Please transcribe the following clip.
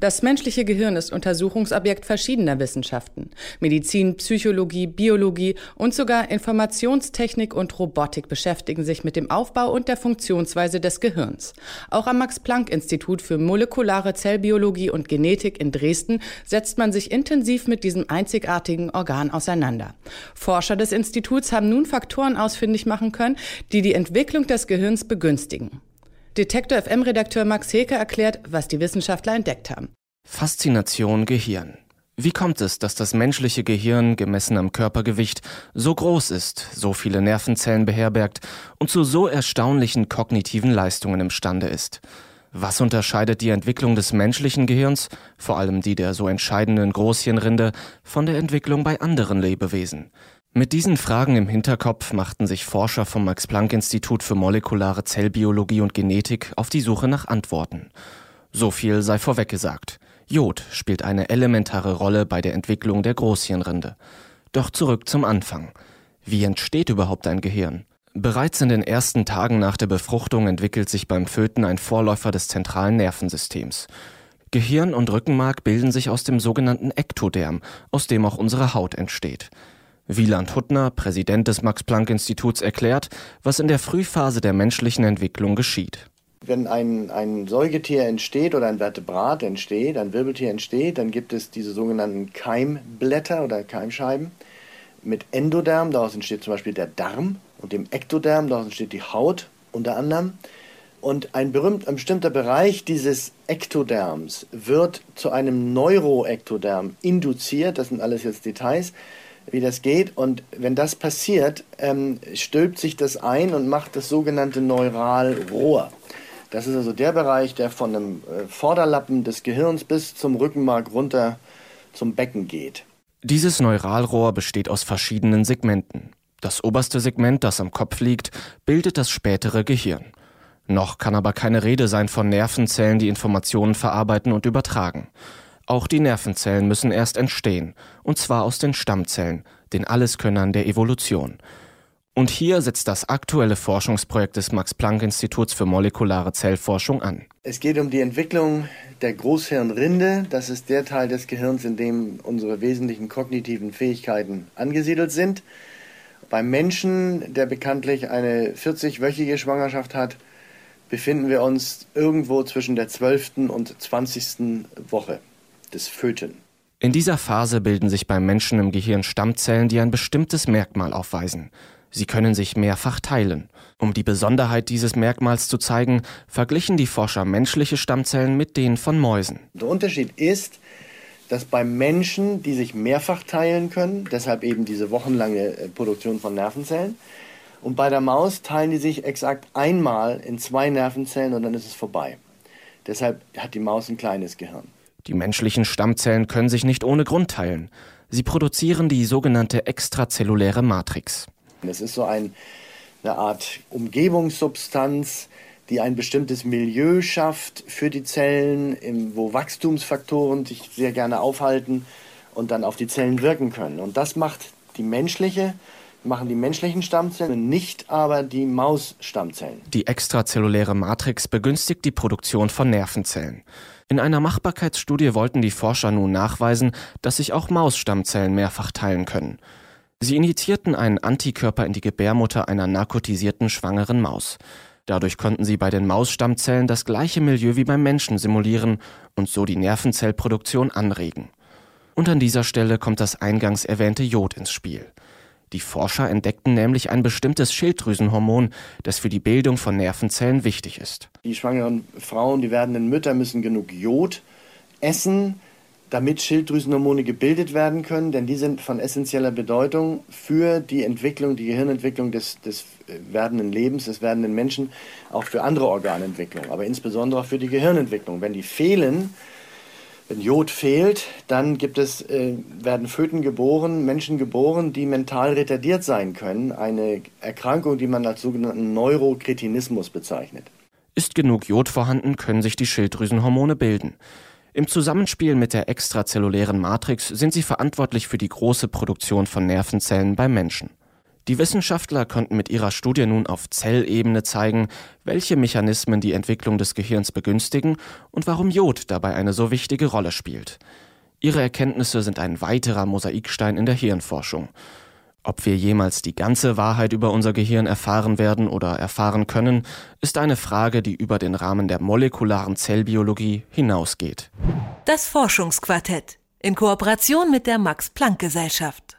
Das menschliche Gehirn ist Untersuchungsobjekt verschiedener Wissenschaften. Medizin, Psychologie, Biologie und sogar Informationstechnik und Robotik beschäftigen sich mit dem Aufbau und der Funktionsweise des Gehirns. Auch am Max-Planck-Institut für molekulare Zellbiologie und Genetik in Dresden setzt man sich intensiv mit diesem einzigartigen Organ auseinander. Forscher des Instituts haben nun Faktoren ausfindig machen können, die die Entwicklung des Gehirns begünstigen. Detektor FM-Redakteur Max Heke erklärt, was die Wissenschaftler entdeckt haben. Faszination Gehirn. Wie kommt es, dass das menschliche Gehirn, gemessen am Körpergewicht, so groß ist, so viele Nervenzellen beherbergt und zu so erstaunlichen kognitiven Leistungen imstande ist? Was unterscheidet die Entwicklung des menschlichen Gehirns, vor allem die der so entscheidenden Großhirnrinde, von der Entwicklung bei anderen Lebewesen? Mit diesen Fragen im Hinterkopf machten sich Forscher vom Max-Planck-Institut für molekulare Zellbiologie und Genetik auf die Suche nach Antworten. So viel sei vorweggesagt. Jod spielt eine elementare Rolle bei der Entwicklung der Großhirnrinde. Doch zurück zum Anfang. Wie entsteht überhaupt ein Gehirn? Bereits in den ersten Tagen nach der Befruchtung entwickelt sich beim Föten ein Vorläufer des zentralen Nervensystems. Gehirn und Rückenmark bilden sich aus dem sogenannten Ektoderm, aus dem auch unsere Haut entsteht. Wieland Huttner, Präsident des Max-Planck-Instituts, erklärt, was in der Frühphase der menschlichen Entwicklung geschieht. Wenn ein, ein Säugetier entsteht oder ein Vertebrat entsteht, ein Wirbeltier entsteht, dann gibt es diese sogenannten Keimblätter oder Keimscheiben mit Endoderm, daraus entsteht zum Beispiel der Darm und dem Ektoderm, daraus entsteht die Haut unter anderem. Und ein, berühmt, ein bestimmter Bereich dieses Ektoderms wird zu einem Neuroektoderm induziert, das sind alles jetzt Details wie das geht. Und wenn das passiert, ähm, stülpt sich das ein und macht das sogenannte Neuralrohr. Das ist also der Bereich, der von dem äh, Vorderlappen des Gehirns bis zum Rückenmark runter zum Becken geht. Dieses Neuralrohr besteht aus verschiedenen Segmenten. Das oberste Segment, das am Kopf liegt, bildet das spätere Gehirn. Noch kann aber keine Rede sein von Nervenzellen, die Informationen verarbeiten und übertragen. Auch die Nervenzellen müssen erst entstehen, und zwar aus den Stammzellen, den Alleskönnern der Evolution. Und hier setzt das aktuelle Forschungsprojekt des Max-Planck-Instituts für molekulare Zellforschung an. Es geht um die Entwicklung der Großhirnrinde. Das ist der Teil des Gehirns, in dem unsere wesentlichen kognitiven Fähigkeiten angesiedelt sind. Beim Menschen, der bekanntlich eine 40-wöchige Schwangerschaft hat, befinden wir uns irgendwo zwischen der 12. und 20. Woche des Föten. In dieser Phase bilden sich beim Menschen im Gehirn Stammzellen, die ein bestimmtes Merkmal aufweisen. Sie können sich mehrfach teilen. Um die Besonderheit dieses Merkmals zu zeigen, verglichen die Forscher menschliche Stammzellen mit denen von Mäusen. Der Unterschied ist, dass beim Menschen, die sich mehrfach teilen können, deshalb eben diese wochenlange äh, Produktion von Nervenzellen, und bei der Maus teilen die sich exakt einmal in zwei Nervenzellen und dann ist es vorbei. Deshalb hat die Maus ein kleines Gehirn. Die menschlichen Stammzellen können sich nicht ohne Grund teilen. Sie produzieren die sogenannte extrazelluläre Matrix. Es ist so ein, eine Art Umgebungssubstanz, die ein bestimmtes Milieu schafft für die Zellen, wo Wachstumsfaktoren sich sehr gerne aufhalten und dann auf die Zellen wirken können. Und das macht die menschliche, machen die menschlichen Stammzellen, nicht aber die Mausstammzellen. Die extrazelluläre Matrix begünstigt die Produktion von Nervenzellen. In einer Machbarkeitsstudie wollten die Forscher nun nachweisen, dass sich auch Mausstammzellen mehrfach teilen können. Sie injizierten einen Antikörper in die Gebärmutter einer narkotisierten schwangeren Maus. Dadurch konnten sie bei den Mausstammzellen das gleiche Milieu wie beim Menschen simulieren und so die Nervenzellproduktion anregen. Und an dieser Stelle kommt das eingangs erwähnte Jod ins Spiel. Die Forscher entdeckten nämlich ein bestimmtes Schilddrüsenhormon, das für die Bildung von Nervenzellen wichtig ist. Die schwangeren Frauen, die werdenden Mütter müssen genug Jod essen, damit Schilddrüsenhormone gebildet werden können, denn die sind von essentieller Bedeutung für die Entwicklung, die Gehirnentwicklung des, des werdenden Lebens, des werdenden Menschen, auch für andere Organentwicklung, aber insbesondere auch für die Gehirnentwicklung. Wenn die fehlen, wenn Jod fehlt, dann gibt es, äh, werden Föten geboren, Menschen geboren, die mental retardiert sein können. Eine Erkrankung, die man als sogenannten Neurokretinismus bezeichnet. Ist genug Jod vorhanden, können sich die Schilddrüsenhormone bilden. Im Zusammenspiel mit der extrazellulären Matrix sind sie verantwortlich für die große Produktion von Nervenzellen beim Menschen. Die Wissenschaftler konnten mit ihrer Studie nun auf Zellebene zeigen, welche Mechanismen die Entwicklung des Gehirns begünstigen und warum Jod dabei eine so wichtige Rolle spielt. Ihre Erkenntnisse sind ein weiterer Mosaikstein in der Hirnforschung. Ob wir jemals die ganze Wahrheit über unser Gehirn erfahren werden oder erfahren können, ist eine Frage, die über den Rahmen der molekularen Zellbiologie hinausgeht. Das Forschungsquartett in Kooperation mit der Max Planck Gesellschaft.